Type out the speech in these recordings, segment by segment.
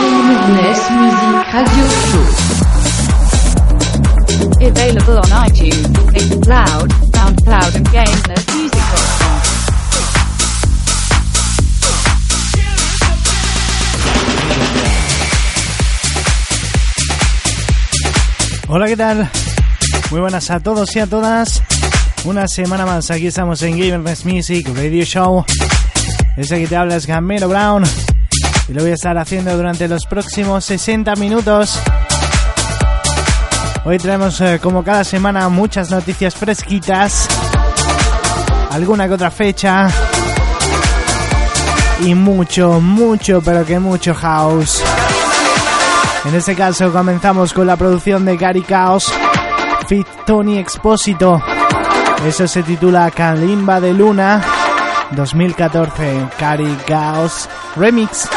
Gamers Music Radio Show. Available on iTunes, Mixcloud, SoundCloud and GameNerdMusic.com. Hola, ¿qué tal? Muy buenas a todos y a todas. Una semana más, aquí estamos en Gamers Music Radio Show. Ese que te habla es Gamero Brown. Y lo voy a estar haciendo durante los próximos 60 minutos. Hoy traemos, eh, como cada semana, muchas noticias fresquitas. Alguna que otra fecha. Y mucho, mucho, pero que mucho house. En este caso comenzamos con la producción de Gary Chaos, Fit Tony Expósito. Eso se titula Kalimba de Luna 2014, Gary Chaos Remix.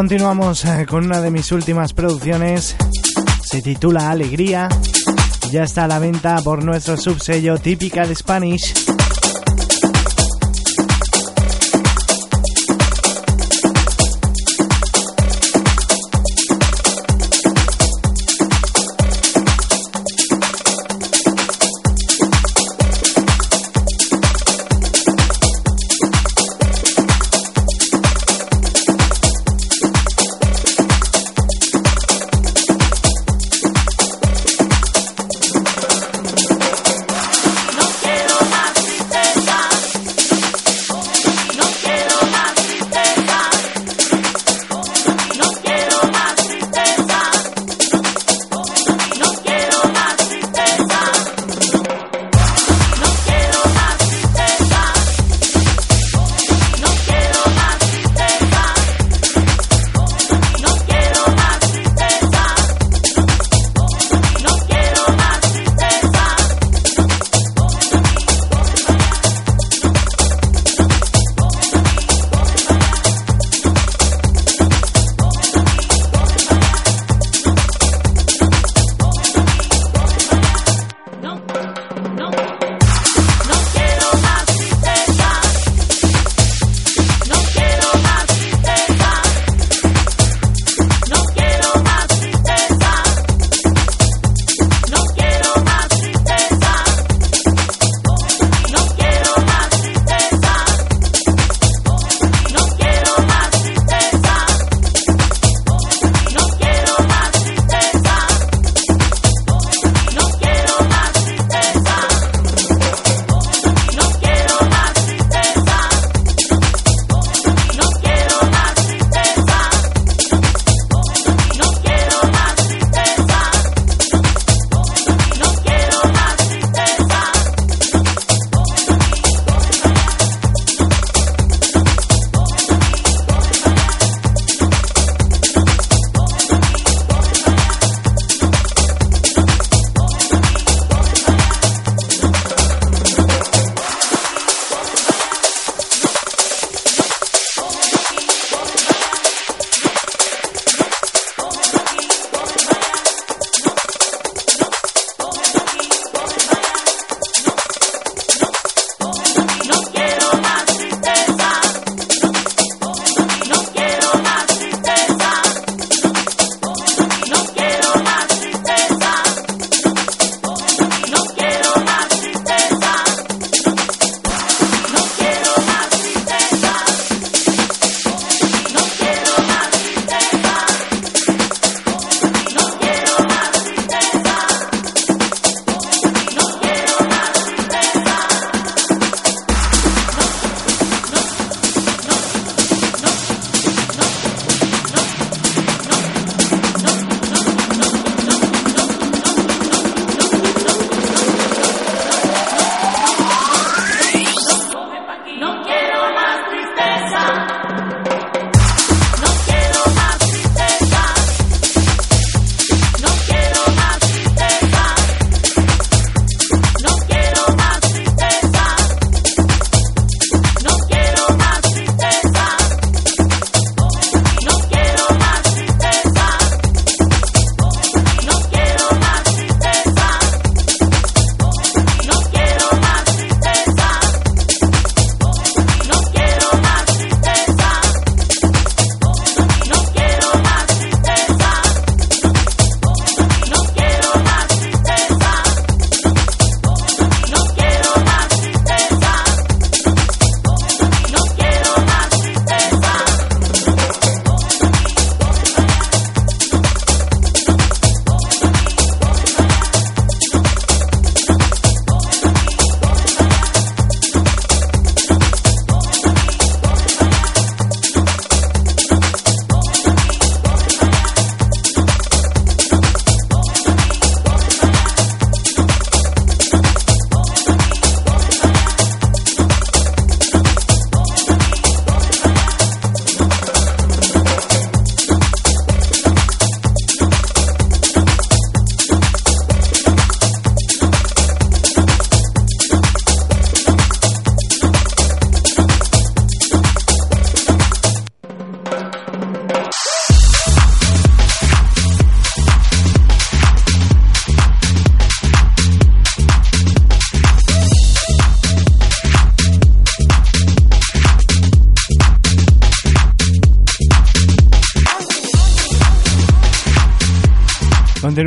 Continuamos eh, con una de mis últimas producciones. Se titula Alegría. Ya está a la venta por nuestro subsello Typical Spanish.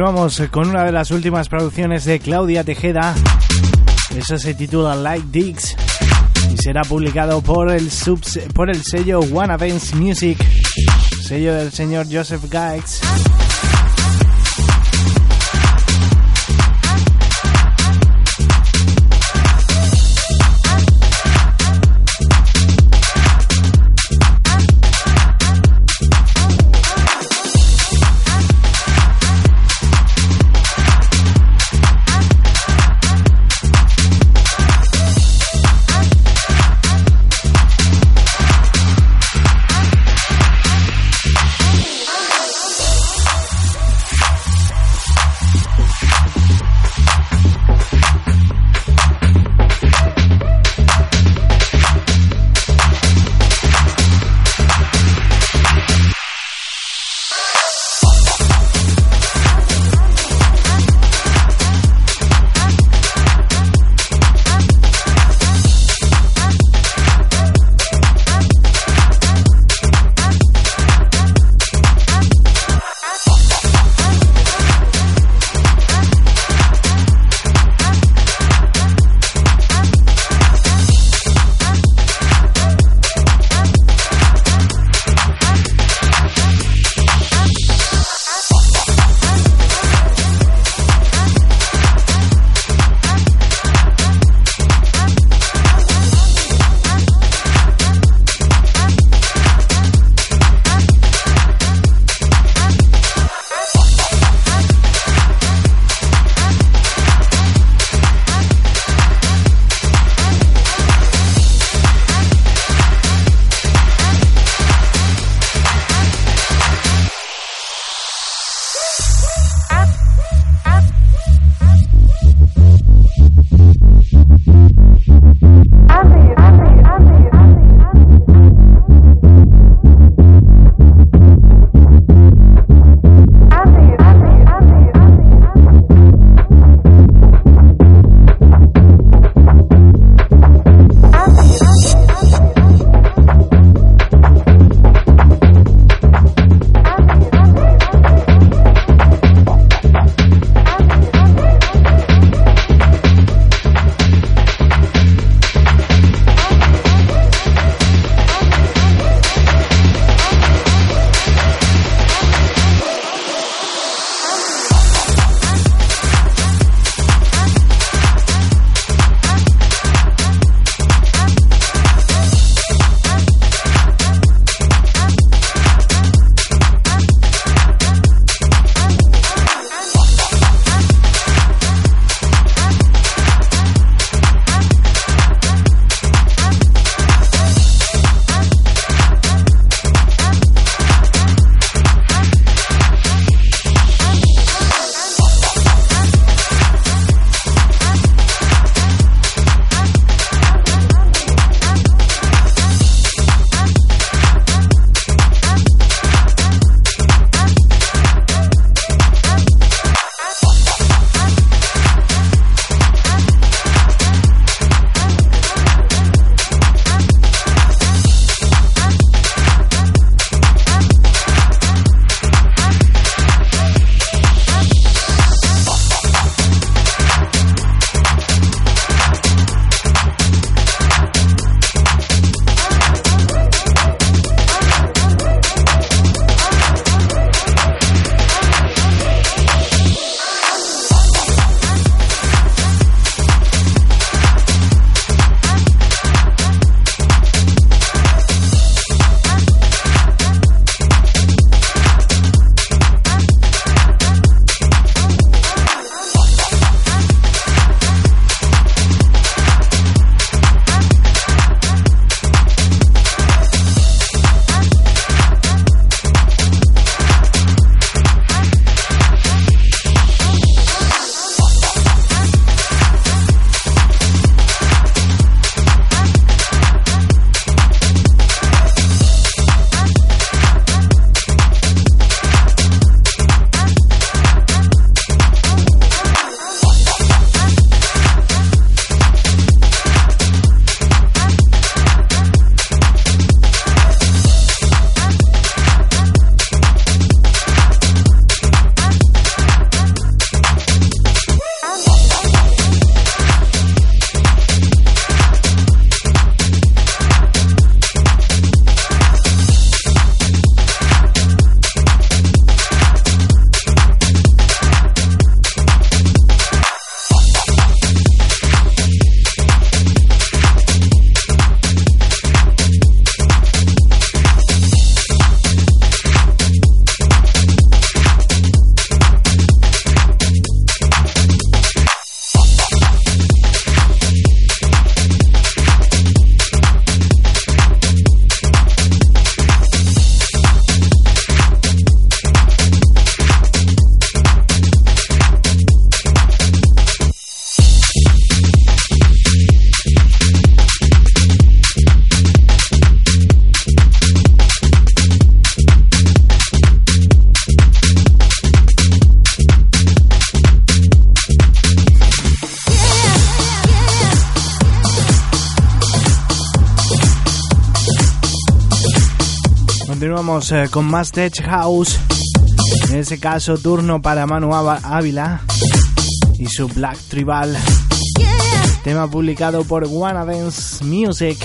Continuamos con una de las últimas producciones de Claudia Tejeda. Eso se titula Like Dicks y será publicado por el, sello One Dance Music, sello del señor Joseph Gaix. Continuamos eh, con más Tech House. En ese caso, turno para Manu Ávila y su Black Tribal. Tema publicado por Wanna Dance Music.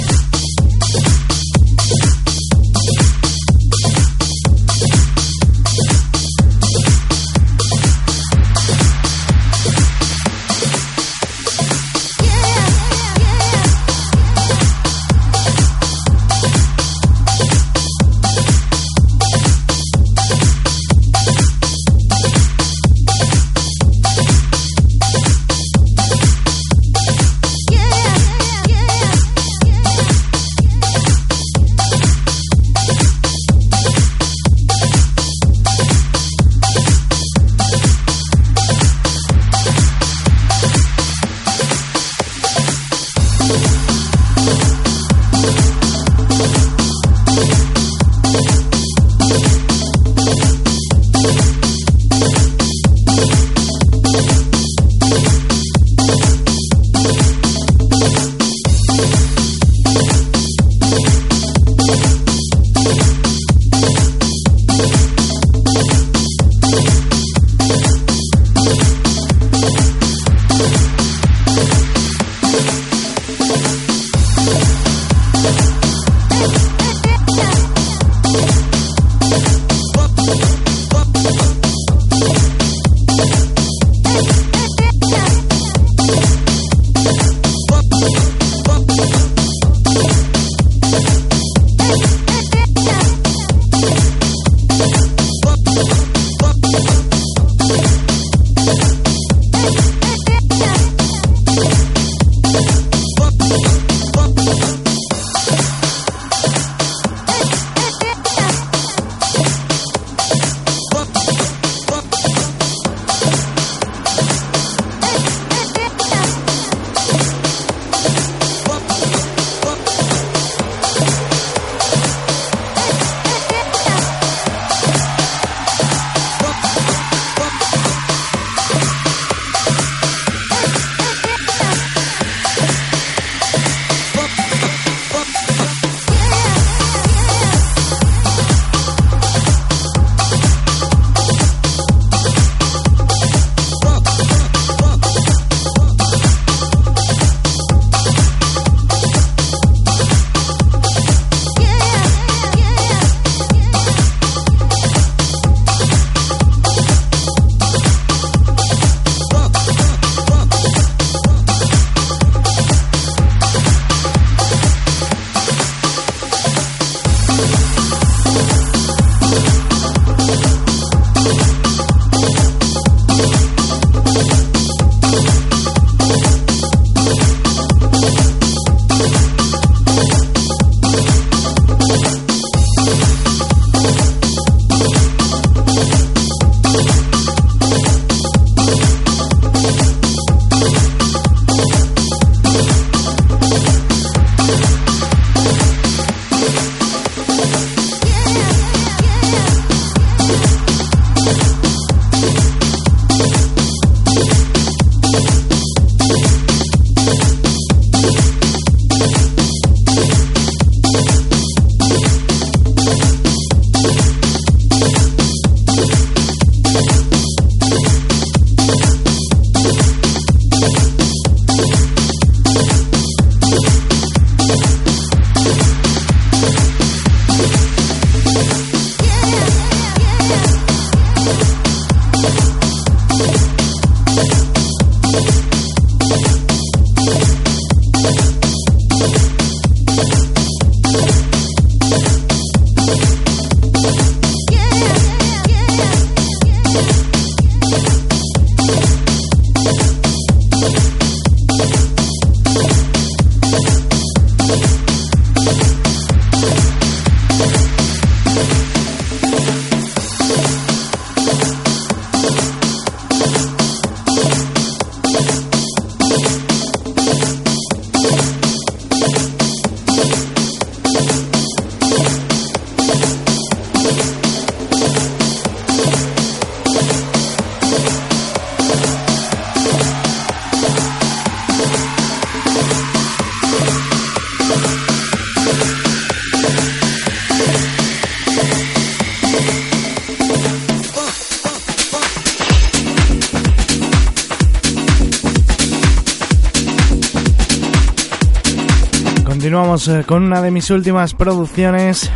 Eh, con una de mis últimas producciones.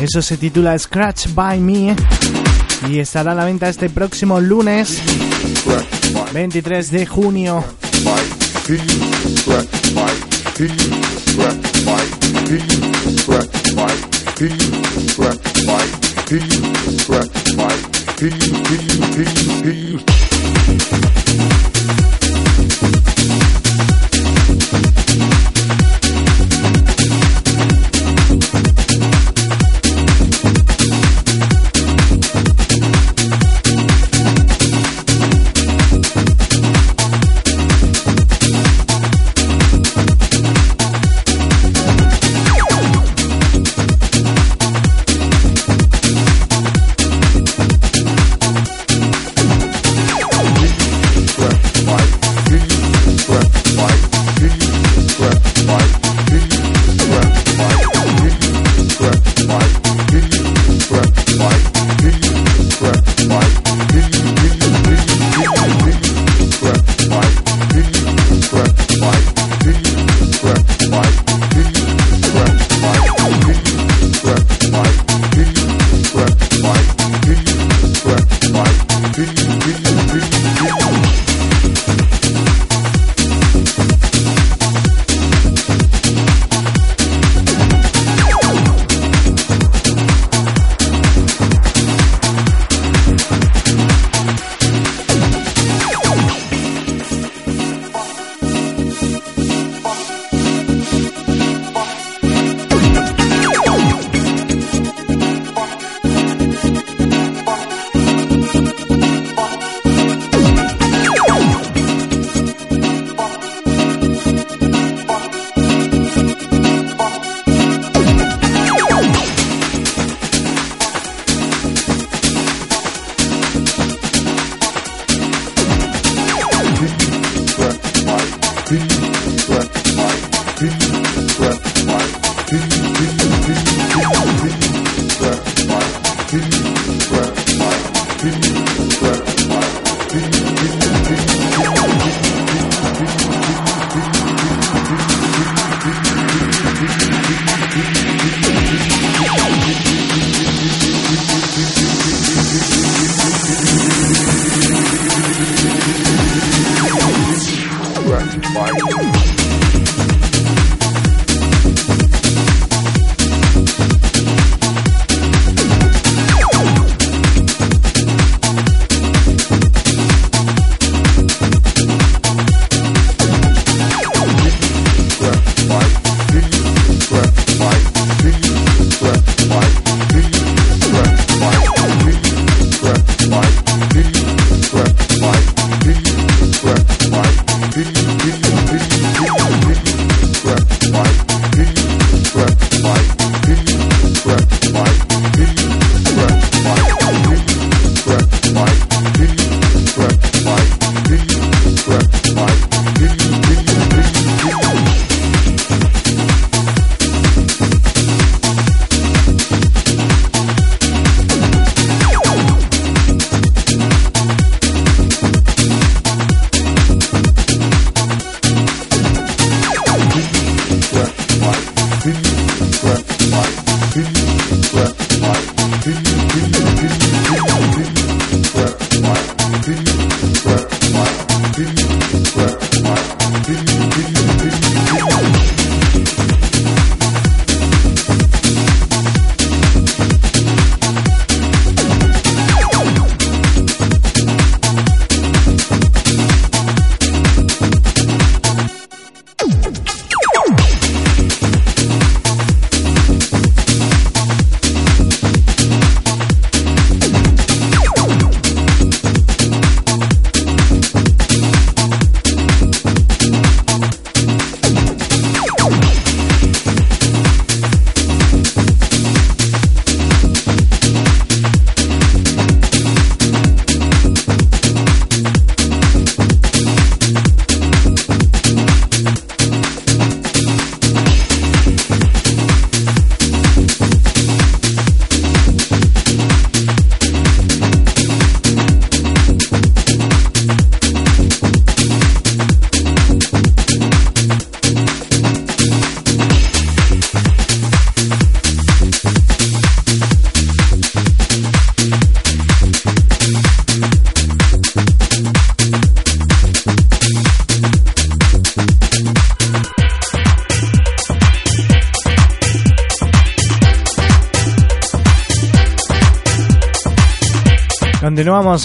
Eso se titula Scratch by Me y estará a la venta este próximo lunes 23 de junio.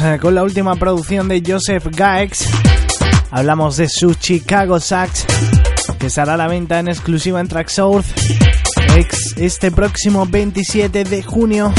Eh, con la última producción de Joseph Gaex. Hablamos de su Chicago Sax, que estará a la venta en exclusiva en Tracksource este próximo 27 de junio.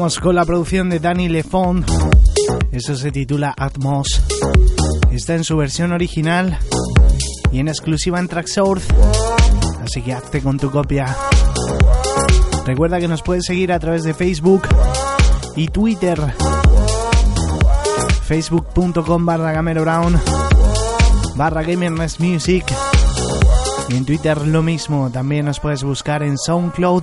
Con la producción de Danny Lefond. Eso se titula Atmos. Está en su versión original y en exclusiva en Tracksource. Así que hazte con tu copia. Recuerda que nos puedes seguir a través de Facebook y Twitter. Facebook.com barra Gamero Brown barra Gamerness Music. Y en Twitter lo mismo. También nos puedes buscar en SoundCloud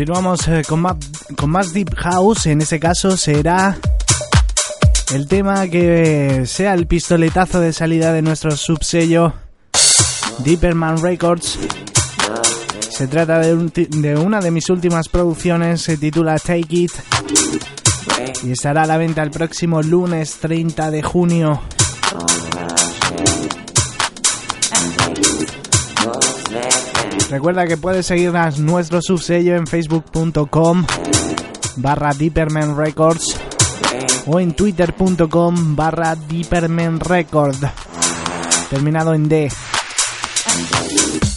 Continuamos eh, con, más, con más Deep House, en ese caso será el tema que sea el pistoletazo de salida de nuestro subsello Deeperman Records. Se trata de, de una de mis últimas producciones, se titula Take It y estará a la venta el próximo lunes 30 de junio. Recuerda que puedes seguir a nuestro subsello en facebook.com barra Deeperman Records o en twitter.com barra Deeperman Record terminado en D.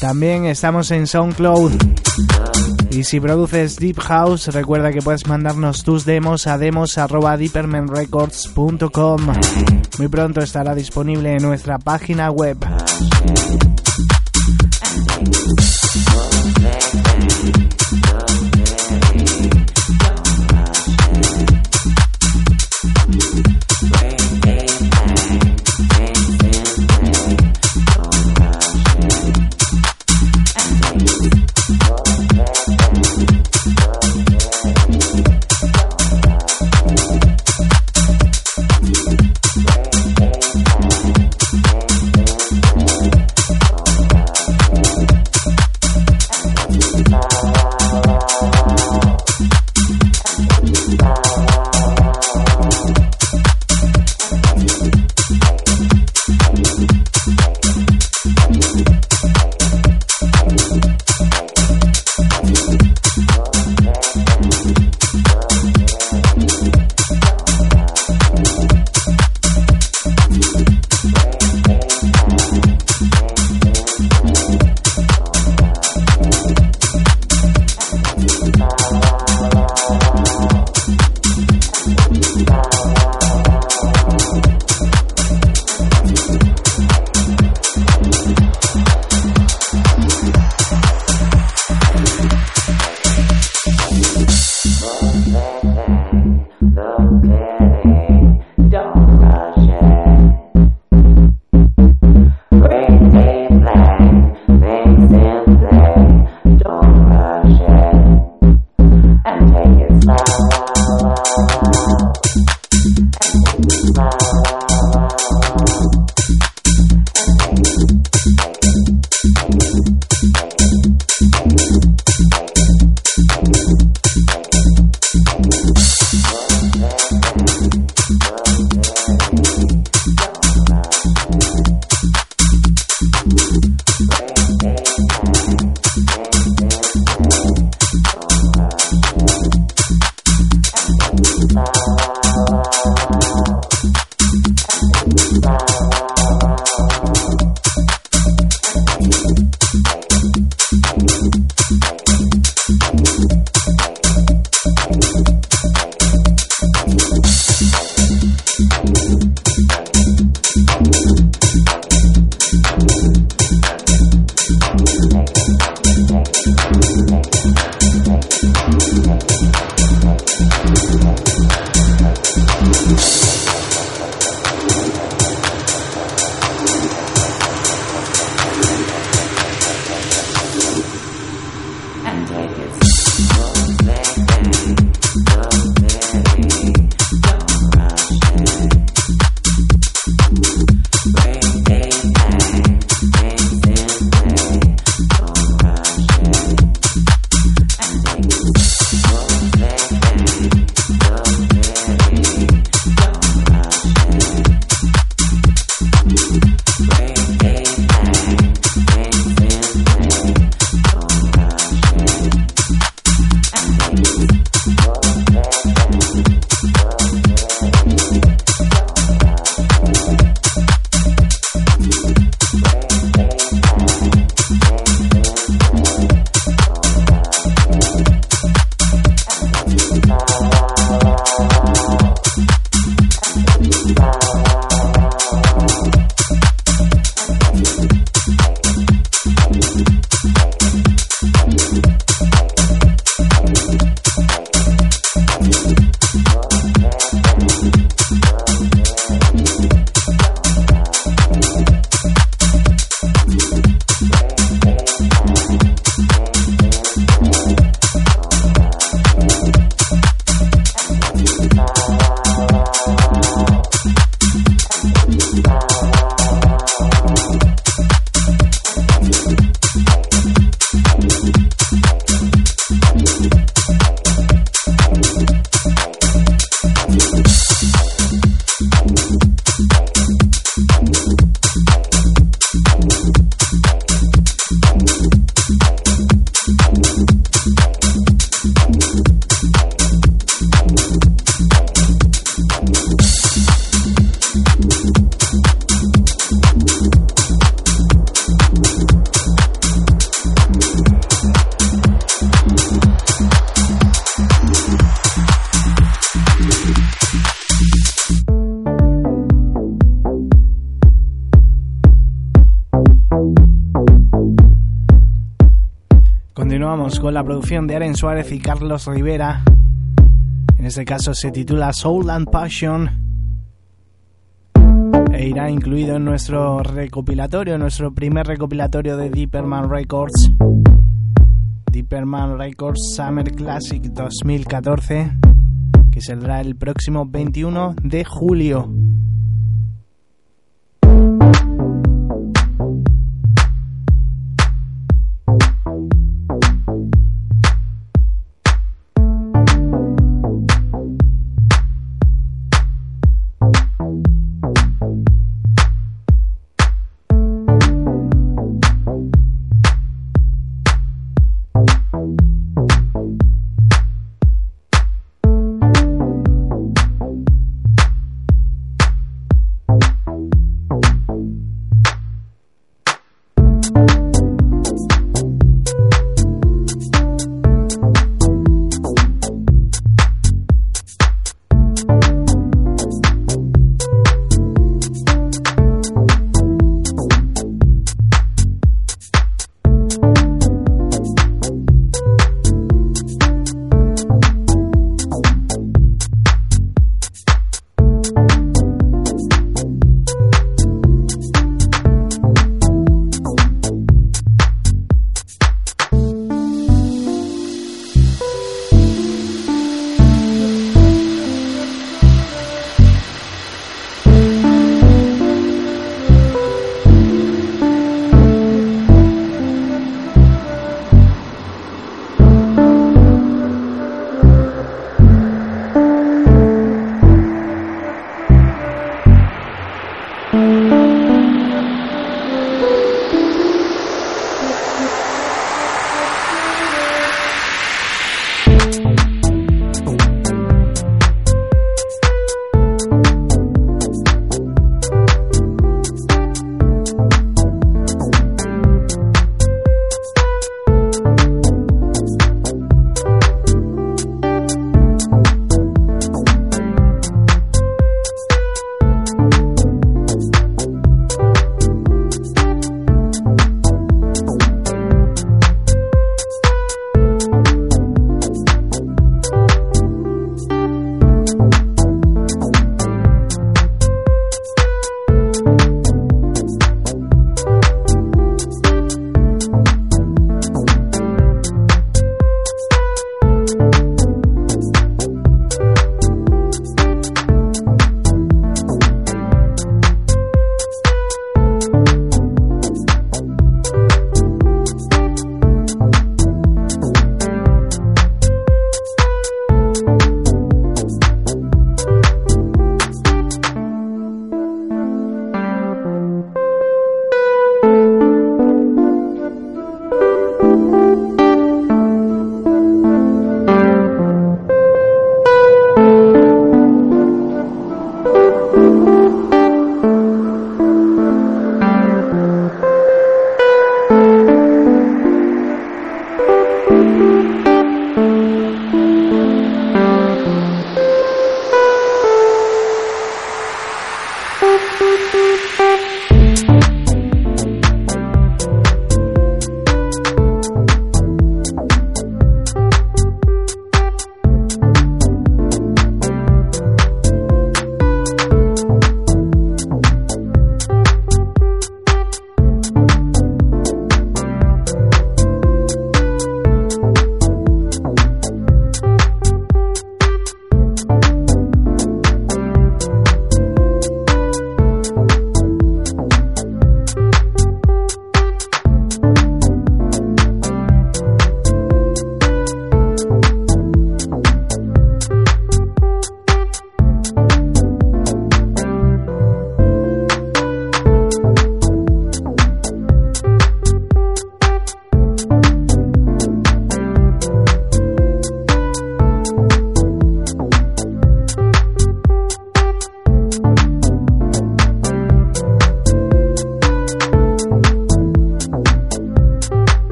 También estamos en SoundCloud. Y si produces Deep House, recuerda que puedes mandarnos tus demos a demos.deepermanrecords.com. Muy pronto estará disponible en nuestra página web. Con la producción de Aren Suárez y Carlos Rivera. En este caso se titula Soul and Passion e irá incluido en nuestro recopilatorio, nuestro primer recopilatorio de Deeperman Records. Deeperman Records Summer Classic 2014, que saldrá el próximo 21 de julio.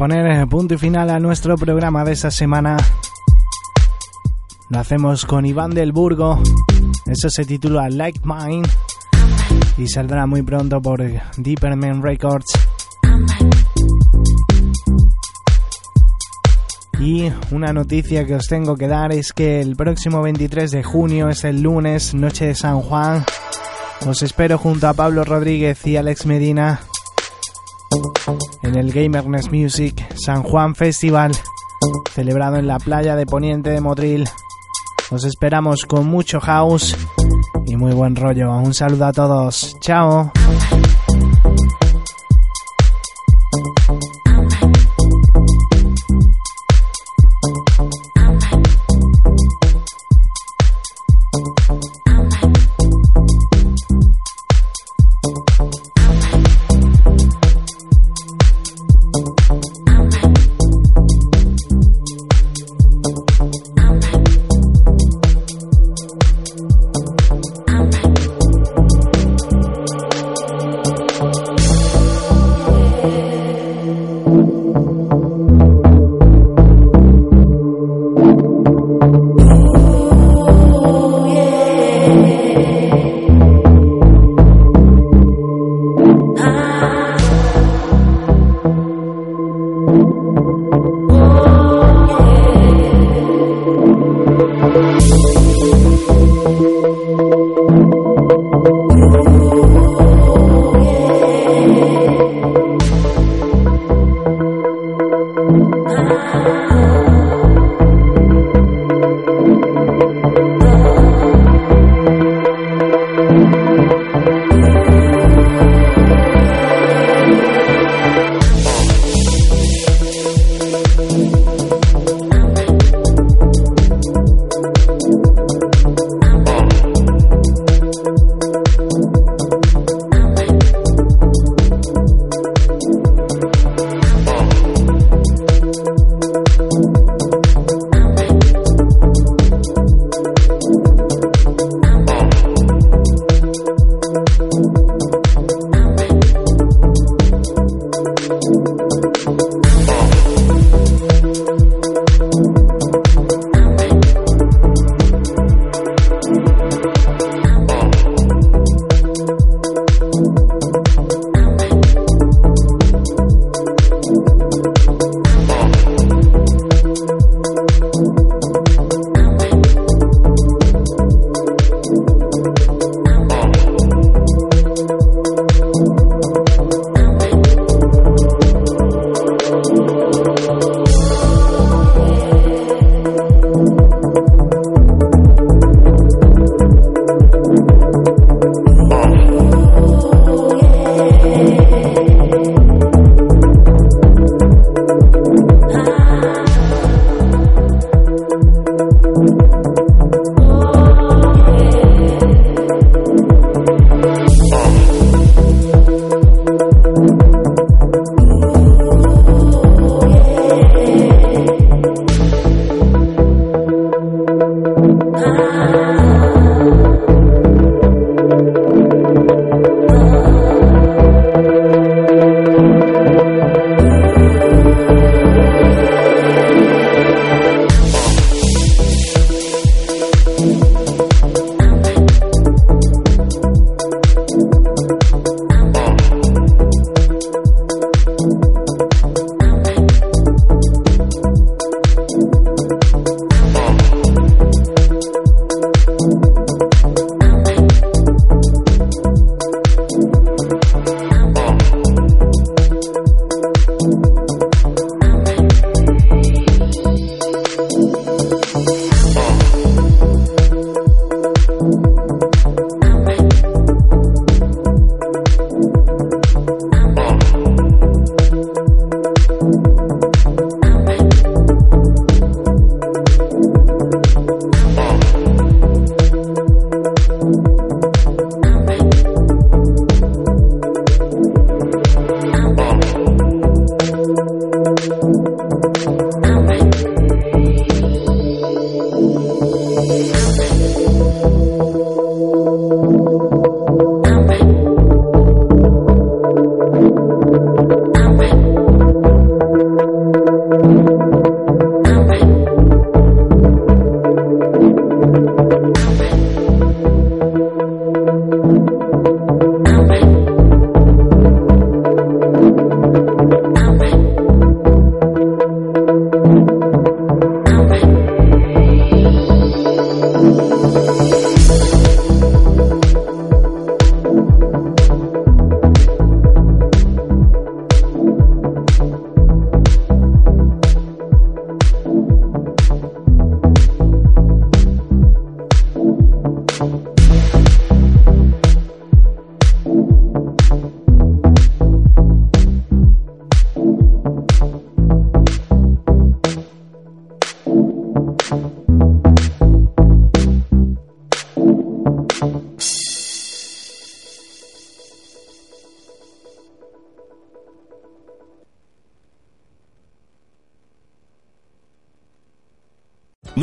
Poner punto y final a nuestro programa de esta semana, lo hacemos con Iván del Burgo. Eso se titula Like Mine y saldrá muy pronto por Deeperman Records. Y una noticia que os tengo que dar es que el próximo 23 de junio es el lunes, noche de San Juan. Os espero junto a Pablo Rodríguez y Alex Medina en el Gamerness Music San Juan Festival, celebrado en la playa de Poniente de Motril. Os esperamos con mucho house y muy buen rollo. Un saludo a todos. Chao.